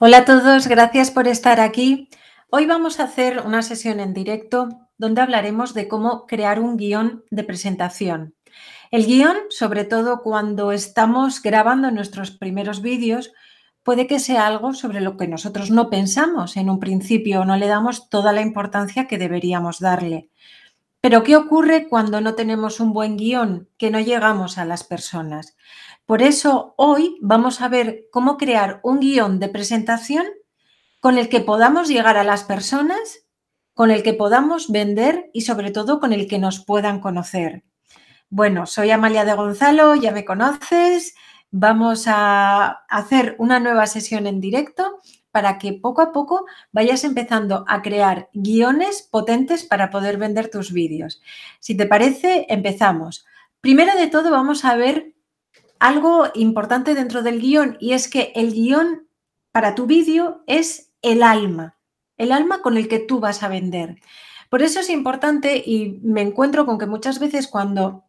Hola a todos, gracias por estar aquí. Hoy vamos a hacer una sesión en directo donde hablaremos de cómo crear un guion de presentación. El guion, sobre todo cuando estamos grabando nuestros primeros vídeos, puede que sea algo sobre lo que nosotros no pensamos en un principio o no le damos toda la importancia que deberíamos darle. Pero ¿qué ocurre cuando no tenemos un buen guion, que no llegamos a las personas? Por eso hoy vamos a ver cómo crear un guion de presentación con el que podamos llegar a las personas, con el que podamos vender y sobre todo con el que nos puedan conocer. Bueno, soy Amalia de Gonzalo, ya me conoces. Vamos a hacer una nueva sesión en directo para que poco a poco vayas empezando a crear guiones potentes para poder vender tus vídeos. Si te parece, empezamos. Primero de todo, vamos a ver algo importante dentro del guion y es que el guion para tu vídeo es el alma, el alma con el que tú vas a vender. Por eso es importante y me encuentro con que muchas veces cuando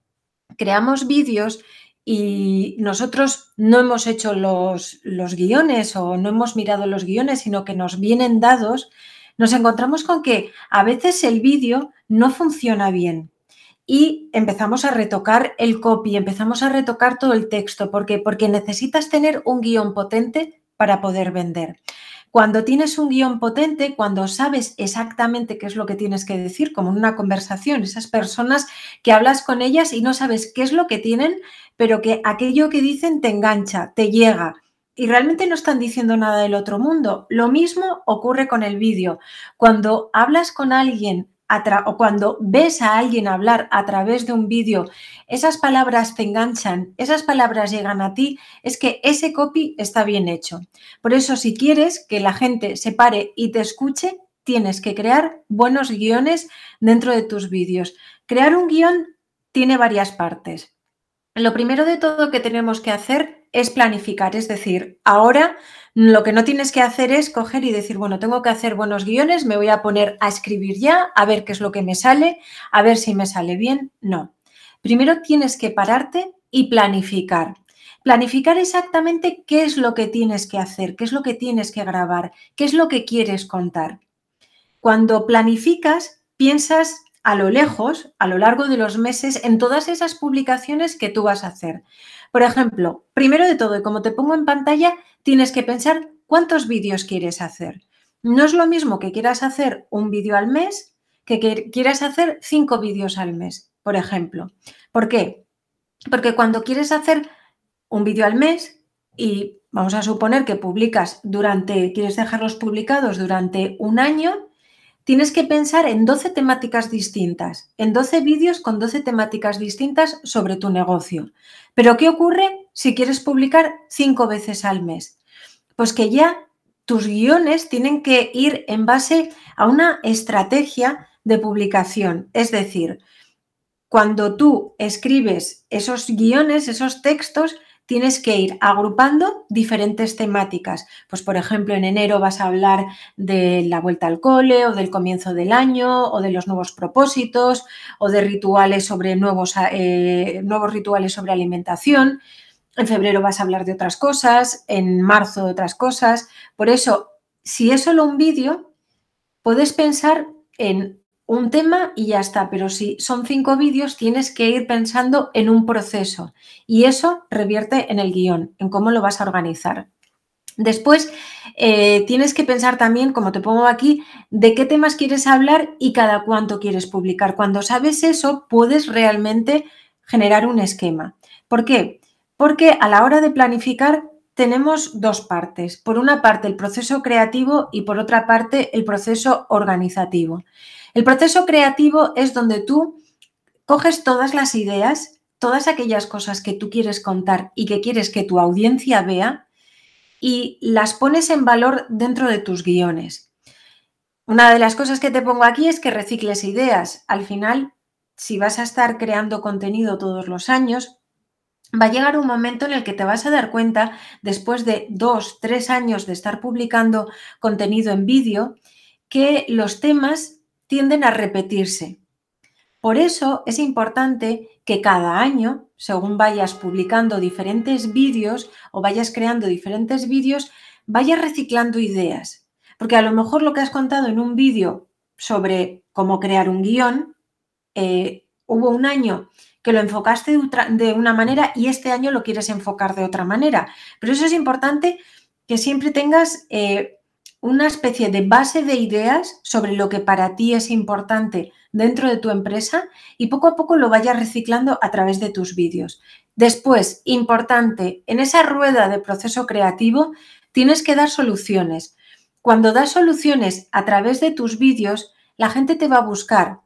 creamos vídeos y nosotros no hemos hecho los, guiones o no hemos mirado los guiones, sino que nos vienen dados, nos encontramos con que a veces el vídeo no funciona bien y empezamos a retocar el copy, empezamos a retocar todo el texto. ¿Por qué? Porque necesitas tener un guion potente para poder vender. Cuando tienes un guion potente, cuando sabes exactamente qué es lo que tienes que decir, como en una conversación, esas personas que hablas con ellas y no sabes qué es lo que tienen, pero que aquello que dicen te engancha, te llega, y realmente no están diciendo nada del otro mundo. Lo mismo ocurre con el vídeo. Cuando hablas con alguien o cuando ves a alguien hablar a través de un vídeo, esas palabras te enganchan, esas palabras llegan a ti, es que ese copy está bien hecho. Por eso, si quieres que la gente se pare y te escuche, tienes que crear buenos guiones dentro de tus vídeos. Crear un guion tiene varias partes. Lo primero de todo que tenemos que hacer es planificar, es decir, ahora lo que no tienes que hacer es coger y decir, bueno, tengo que hacer buenos guiones, me voy a poner a escribir ya, a ver qué es lo que me sale, a ver si me sale bien. No. Primero tienes que pararte y planificar. Planificar exactamente qué es lo que tienes que hacer, qué es lo que tienes que grabar, qué es lo que quieres contar. Cuando planificas, piensas a lo lejos, a lo largo de los meses, en todas esas publicaciones que tú vas a hacer. Por ejemplo, primero de todo, y como te pongo en pantalla, tienes que pensar cuántos vídeos quieres hacer. No es lo mismo que quieras hacer un vídeo al mes que quieras hacer cinco vídeos al mes, por ejemplo. ¿Por qué? Porque cuando quieres hacer un vídeo al mes y vamos a suponer que publicas durante, quieres dejarlos publicados durante un año, tienes que pensar en 12 temáticas distintas, en 12 vídeos con 12 temáticas distintas sobre tu negocio. Pero ¿qué ocurre si quieres publicar cinco veces al mes? Pues que ya tus guiones tienen que ir en base a una estrategia de publicación. Es decir, cuando tú escribes esos guiones, esos textos, tienes que ir agrupando diferentes temáticas. Pues, por ejemplo, en enero vas a hablar de la vuelta al cole o del comienzo del año o de los nuevos propósitos o de rituales sobre nuevos, eh, nuevos rituales sobre alimentación. En febrero vas a hablar de otras cosas, en marzo de otras cosas. Por eso, si es solo un vídeo, puedes pensar en un tema y ya está, pero si son cinco vídeos tienes que ir pensando en un proceso y eso revierte en el guion, en cómo lo vas a organizar. Después, eh, tienes que pensar también, como te pongo aquí, de qué temas quieres hablar y cada cuánto quieres publicar. Cuando sabes eso, puedes realmente generar un esquema. ¿Por qué? Porque a la hora de planificar tenemos dos partes. Por una parte, el proceso creativo y por otra parte, el proceso organizativo. El proceso creativo es donde tú coges todas las ideas, todas aquellas cosas que tú quieres contar y que quieres que tu audiencia vea y las pones en valor dentro de tus guiones. Una de las cosas que te pongo aquí es que recicles ideas. Al final, si vas a estar creando contenido todos los años, va a llegar un momento en el que te vas a dar cuenta, después de dos, tres años de estar publicando contenido en vídeo, que los temas tienden a repetirse. Por eso es importante que cada año, según vayas publicando diferentes vídeos o vayas creando diferentes vídeos, vayas reciclando ideas. Porque a lo mejor lo que has contado en un vídeo sobre cómo crear un guion, eh, hubo un año que lo enfocaste de, una manera y este año lo quieres enfocar de otra manera. Pero eso es importante que siempre tengas eh, una especie de base de ideas sobre lo que para ti es importante dentro de tu empresa y poco a poco lo vayas reciclando a través de tus vídeos. Después, importante, en esa rueda de proceso creativo tienes que dar soluciones. Cuando das soluciones a través de tus vídeos, la gente te va a buscar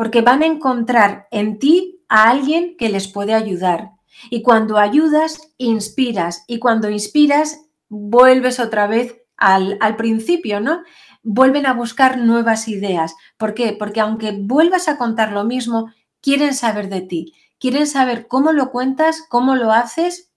porque van a encontrar en ti a alguien que les puede ayudar. Y cuando ayudas, inspiras. Y cuando inspiras, vuelves otra vez al, al, principio, ¿no? Vuelven a buscar nuevas ideas. ¿Por qué? Porque aunque vuelvas a contar lo mismo, quieren saber de ti. Quieren saber cómo lo cuentas, cómo lo haces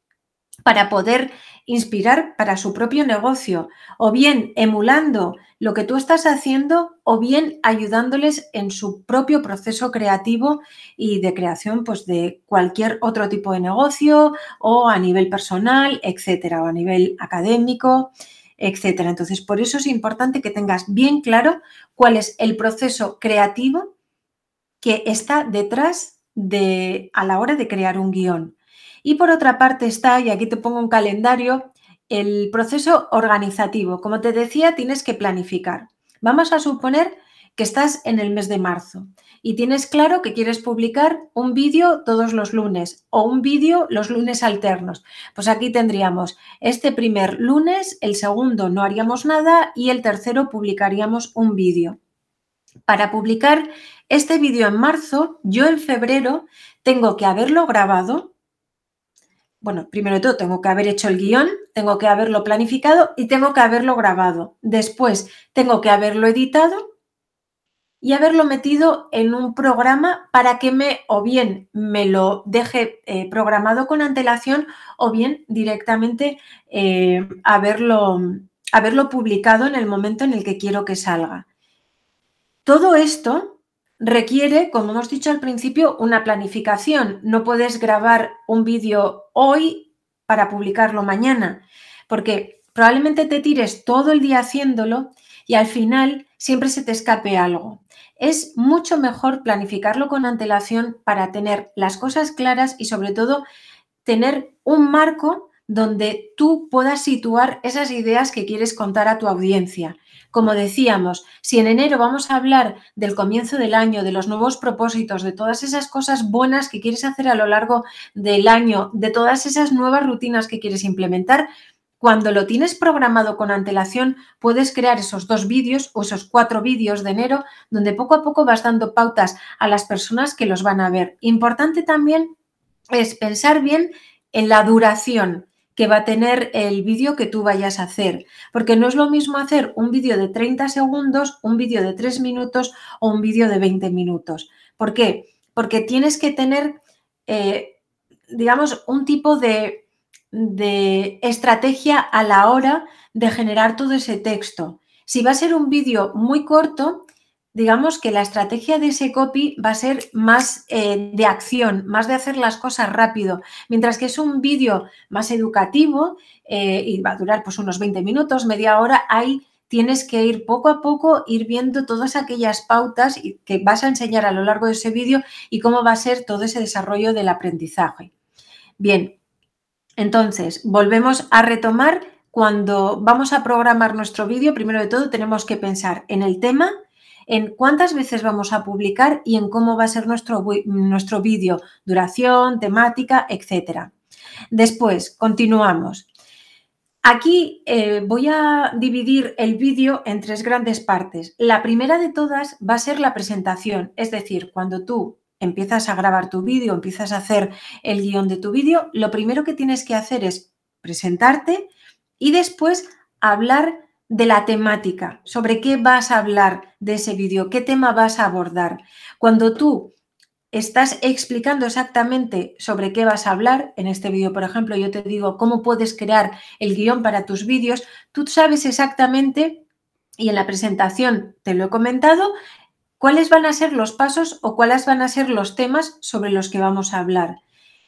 para poder inspirar para su propio negocio, o bien emulando lo que tú estás haciendo, o bien ayudándoles en su propio proceso creativo y de creación pues, de cualquier otro tipo de negocio o a nivel personal, etcétera, o a nivel académico, etcétera. Entonces, por eso es importante que tengas bien claro cuál es el proceso creativo que está detrás de a la hora de crear un guion. Y por otra parte está, y aquí te pongo un calendario, el proceso organizativo. Como te decía, tienes que planificar. Vamos a suponer que estás en el mes de marzo y tienes claro que quieres publicar un vídeo todos los lunes o un vídeo los lunes alternos. Pues aquí tendríamos este primer lunes, el segundo no haríamos nada y el tercero publicaríamos un vídeo. Para publicar este vídeo en marzo, yo en febrero tengo que haberlo grabado, bueno, primero de todo tengo que haber hecho el guion, tengo que haberlo planificado y tengo que haberlo grabado. Después tengo que haberlo editado y haberlo metido en un programa para que me o bien me lo deje eh, programado con antelación o bien directamente eh, haberlo, haberlo publicado en el momento en el que quiero que salga. Todo esto requiere, como hemos dicho al principio, una planificación. No puedes grabar un vídeo hoy para publicarlo mañana, porque probablemente te tires todo el día haciéndolo y al final siempre se te escape algo. Es mucho mejor planificarlo con antelación para tener las cosas claras y sobre todo tener un marco donde tú puedas situar esas ideas que quieres contar a tu audiencia. Como decíamos, si en enero vamos a hablar del comienzo del año, de los nuevos propósitos, de todas esas cosas buenas que quieres hacer a lo largo del año, de todas esas nuevas rutinas que quieres implementar, cuando lo tienes programado con antelación, puedes crear esos dos vídeos o esos cuatro vídeos de enero, donde poco a poco vas dando pautas a las personas que los van a ver. Importante también es pensar bien en la duración que va a tener el vídeo que tú vayas a hacer. Porque no es lo mismo hacer un vídeo de 30 segundos, un vídeo de 3 minutos o un vídeo de 20 minutos. ¿Por qué? Porque tienes que tener, eh, digamos, un tipo de, de estrategia a la hora de generar todo ese texto. Si va a ser un vídeo muy corto, digamos que la estrategia de ese copy va a ser más eh, de acción, más de hacer las cosas rápido, mientras que es un vídeo más educativo eh, y va a durar pues unos 20 minutos, media hora, ahí tienes que ir poco a poco, ir viendo todas aquellas pautas que vas a enseñar a lo largo de ese vídeo y cómo va a ser todo ese desarrollo del aprendizaje. Bien, entonces volvemos a retomar cuando vamos a programar nuestro vídeo, primero de todo tenemos que pensar en el tema, en cuántas veces vamos a publicar y en cómo va a ser nuestro, nuestro vídeo, duración, temática, etc. Después, continuamos. Aquí eh, voy a dividir el vídeo en tres grandes partes. La primera de todas va a ser la presentación, es decir, cuando tú empiezas a grabar tu vídeo, empiezas a hacer el guion de tu vídeo, lo primero que tienes que hacer es presentarte y después hablar de la temática, sobre qué vas a hablar de ese vídeo, qué tema vas a abordar. Cuando tú estás explicando exactamente sobre qué vas a hablar, en este vídeo, por ejemplo, yo te digo cómo puedes crear el guion para tus vídeos, tú sabes exactamente, y en la presentación te lo he comentado, cuáles van a ser los pasos o cuáles van a ser los temas sobre los que vamos a hablar.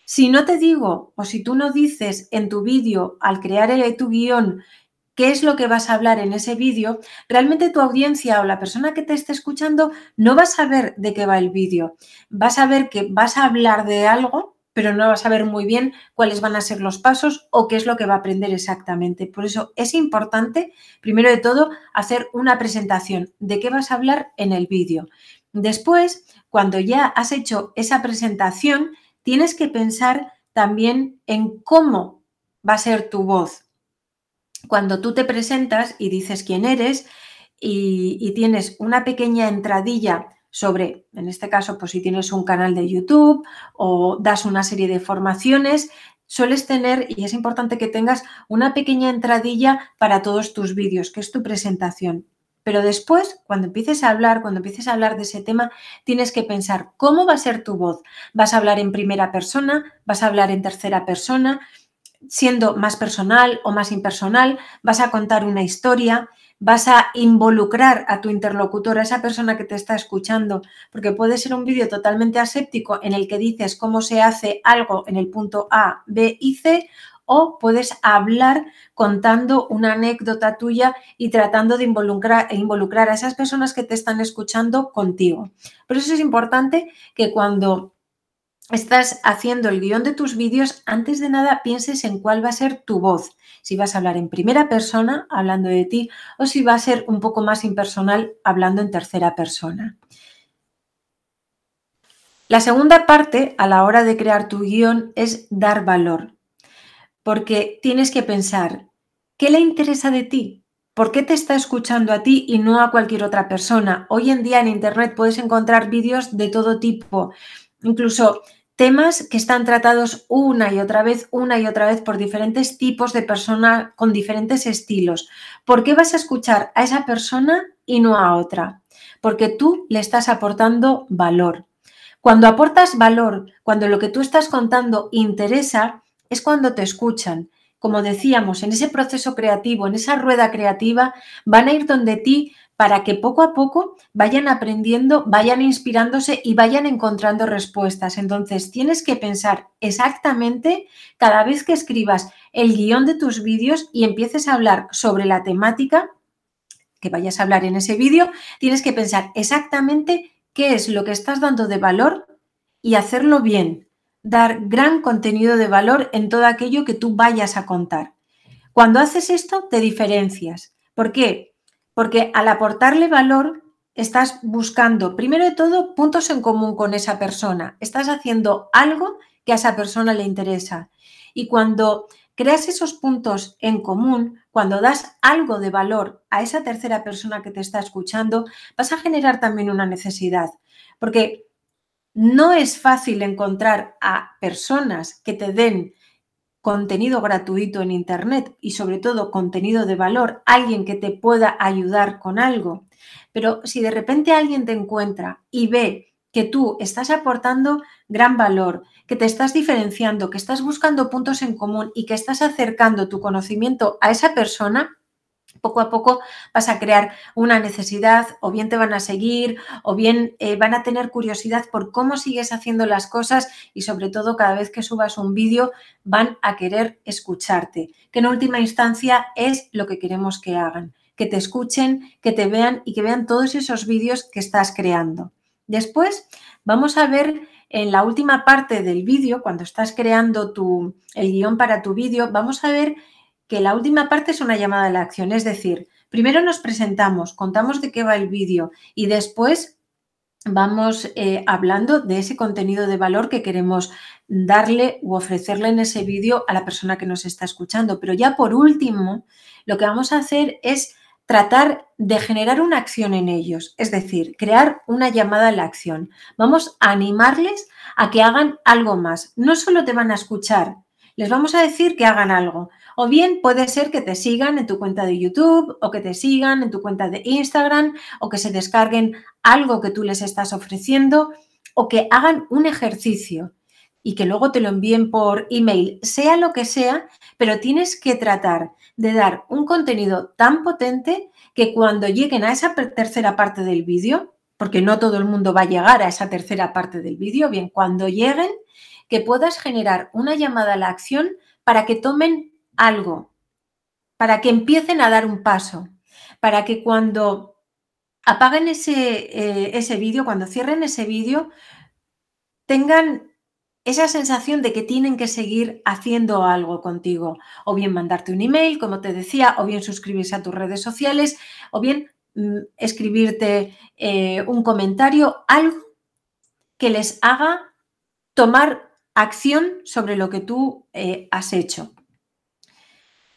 Si no te digo o si tú no dices en tu vídeo al crear tu guion qué es lo que vas a hablar en ese vídeo, realmente tu audiencia o la persona que te esté escuchando no va a saber de qué va el vídeo. Vas a ver que vas a hablar de algo, pero no vas a saber muy bien cuáles van a ser los pasos o qué es lo que va a aprender exactamente. Por eso es importante, primero de todo, hacer una presentación de qué vas a hablar en el vídeo. Después, cuando ya has hecho esa presentación, tienes que pensar también en cómo va a ser tu voz cuando tú te presentas y dices quién eres y, tienes una pequeña entradilla sobre, en este caso, pues si tienes un canal de YouTube o das una serie de formaciones, sueles tener, y es importante que tengas una pequeña entradilla para todos tus vídeos, que es tu presentación. Pero después, cuando empieces a hablar, cuando empieces a hablar de ese tema, tienes que pensar cómo va a ser tu voz. ¿Vas a hablar en primera persona? ¿Vas a hablar en tercera persona? Siendo más personal o más impersonal, vas a contar una historia, vas a involucrar a tu interlocutor, a esa persona que te está escuchando, porque puede ser un vídeo totalmente aséptico en el que dices cómo se hace algo en el punto A, B y C, o puedes hablar contando una anécdota tuya y tratando de involucrar, involucrar a esas personas que te están escuchando contigo. Por eso es importante que cuando estás haciendo el guion de tus vídeos, antes de nada pienses en cuál va a ser tu voz. Si vas a hablar en primera persona, hablando de ti, o si va a ser un poco más impersonal, hablando en tercera persona. La segunda parte a la hora de crear tu guion es dar valor, porque tienes que pensar, ¿qué le interesa de ti? ¿Por qué te está escuchando a ti y no a cualquier otra persona? Hoy en día en Internet puedes encontrar vídeos de todo tipo incluso temas que están tratados una y otra vez, una y otra vez por diferentes tipos de personas con diferentes estilos. ¿Por qué vas a escuchar a esa persona y no a otra? Porque tú le estás aportando valor. Cuando aportas valor, cuando lo que tú estás contando interesa, es cuando te escuchan. Como decíamos, en ese proceso creativo, en esa rueda creativa, van a ir donde ti para que poco a poco vayan aprendiendo, vayan inspirándose y vayan encontrando respuestas. Entonces, tienes que pensar exactamente cada vez que escribas el guion de tus vídeos y empieces a hablar sobre la temática que vayas a hablar en ese vídeo, tienes que pensar exactamente qué es lo que estás dando de valor y hacerlo bien, dar gran contenido de valor en todo aquello que tú vayas a contar. Cuando haces esto, te diferencias. ¿Por qué? Porque al aportarle valor estás buscando, primero de todo, puntos en común con esa persona. Estás haciendo algo que a esa persona le interesa. Y cuando creas esos puntos en común, cuando das algo de valor a esa tercera persona que te está escuchando, vas a generar también una necesidad. Porque no es fácil encontrar a personas que te den contenido gratuito en Internet y sobre todo contenido de valor, alguien que te pueda ayudar con algo. Pero si de repente alguien te encuentra y ve que tú estás aportando gran valor, que te estás diferenciando, que estás buscando puntos en común y que estás acercando tu conocimiento a esa persona, poco a poco vas a crear una necesidad o bien te van a seguir o bien eh, van a tener curiosidad por cómo sigues haciendo las cosas y sobre todo cada vez que subas un vídeo van a querer escucharte, que en última instancia es lo que queremos que hagan, que te escuchen, que te vean y que vean todos esos vídeos que estás creando. Después vamos a ver en la última parte del vídeo, cuando estás creando tu, el guion para tu vídeo, vamos a ver que la última parte es una llamada a la acción, es decir, primero nos presentamos, contamos de qué va el vídeo y después vamos eh, hablando de ese contenido de valor que queremos darle u ofrecerle en ese vídeo a la persona que nos está escuchando. Pero ya por último, lo que vamos a hacer es tratar de generar una acción en ellos, es decir, crear una llamada a la acción. Vamos a animarles a que hagan algo más. No solo te van a escuchar, les vamos a decir que hagan algo. O bien puede ser que te sigan en tu cuenta de YouTube o que te sigan en tu cuenta de Instagram o que se descarguen algo que tú les estás ofreciendo o que hagan un ejercicio y que luego te lo envíen por email, sea lo que sea, pero tienes que tratar de dar un contenido tan potente que cuando lleguen a esa tercera parte del vídeo, porque no todo el mundo va a llegar a esa tercera parte del vídeo, bien, cuando lleguen, que puedas generar una llamada a la acción para que tomen algo. para que empiecen a dar un paso, para que cuando apaguen ese, eh, ese vídeo, cuando cierren ese vídeo, tengan esa sensación de que tienen que seguir haciendo algo contigo, o bien mandarte un email, como te decía, o bien suscribirse a tus redes sociales, o bien mm, escribirte eh, un comentario, algo que les haga tomar acción sobre lo que tú eh, has hecho.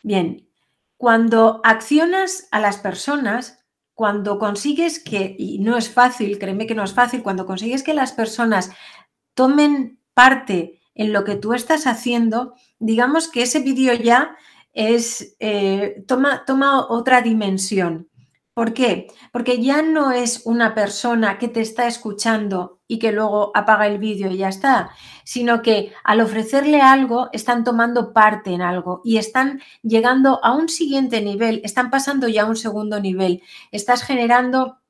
Bien, cuando accionas a las personas, cuando consigues que, y no es fácil, créeme que no es fácil, cuando consigues que las personas tomen parte en lo que tú estás haciendo, digamos que ese vídeo ya es, eh, toma, toma otra dimensión. ¿Por qué? Porque ya no es una persona que te está escuchando y que luego apaga el vídeo y ya está, sino que al ofrecerle algo están tomando parte en algo y están llegando a un siguiente nivel, están pasando ya a un segundo nivel, estás generando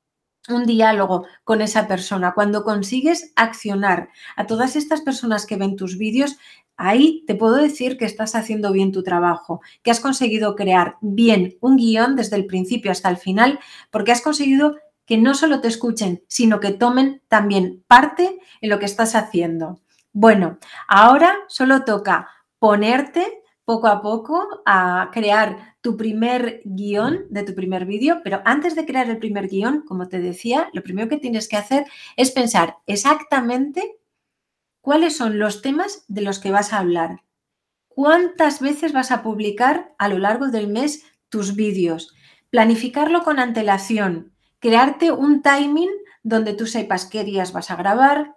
un diálogo con esa persona. Cuando consigues accionar a todas estas personas que ven tus vídeos, ahí te puedo decir que estás haciendo bien tu trabajo, que has conseguido crear bien un guion desde el principio hasta el final, porque has conseguido que no solo te escuchen, sino que tomen también parte en lo que estás haciendo. Bueno, ahora solo toca ponerte poco a poco a crear tu primer guion de tu primer vídeo, pero antes de crear el primer guion, como te decía, lo primero que tienes que hacer es pensar exactamente cuáles son los temas de los que vas a hablar, cuántas veces vas a publicar a lo largo del mes tus vídeos, planificarlo con antelación, crearte un timing donde tú sepas qué días vas a grabar,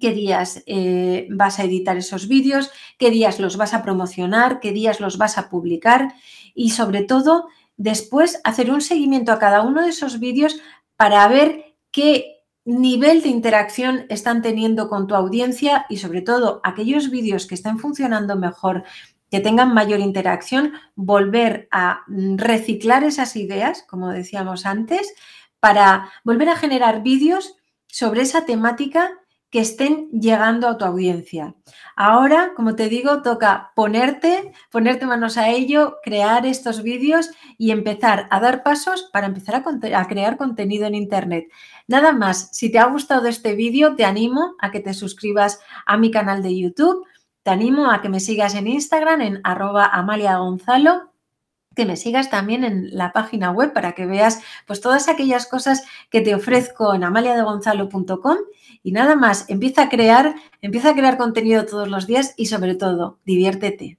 qué días eh, vas a editar esos vídeos, qué días los vas a promocionar, qué días los vas a publicar y sobre todo después hacer un seguimiento a cada uno de esos vídeos para ver qué nivel de interacción están teniendo con tu audiencia y sobre todo aquellos vídeos que estén funcionando mejor, que tengan mayor interacción, volver a reciclar esas ideas, como decíamos antes, para volver a generar vídeos sobre esa temática que estén llegando a tu audiencia. Ahora, como te digo, toca ponerte, ponerte manos a ello, crear estos vídeos y empezar a dar pasos para empezar a, crear contenido en Internet. Nada más, si te ha gustado este vídeo, te animo a que te suscribas a mi canal de YouTube, te animo a que me sigas en Instagram en arroba Amalia Gonzalo que me sigas también en la página web para que veas pues todas aquellas cosas que te ofrezco en amaliadegonzalo.com y nada más, empieza a crear, empieza a crear contenido todos los días y sobre todo, diviértete.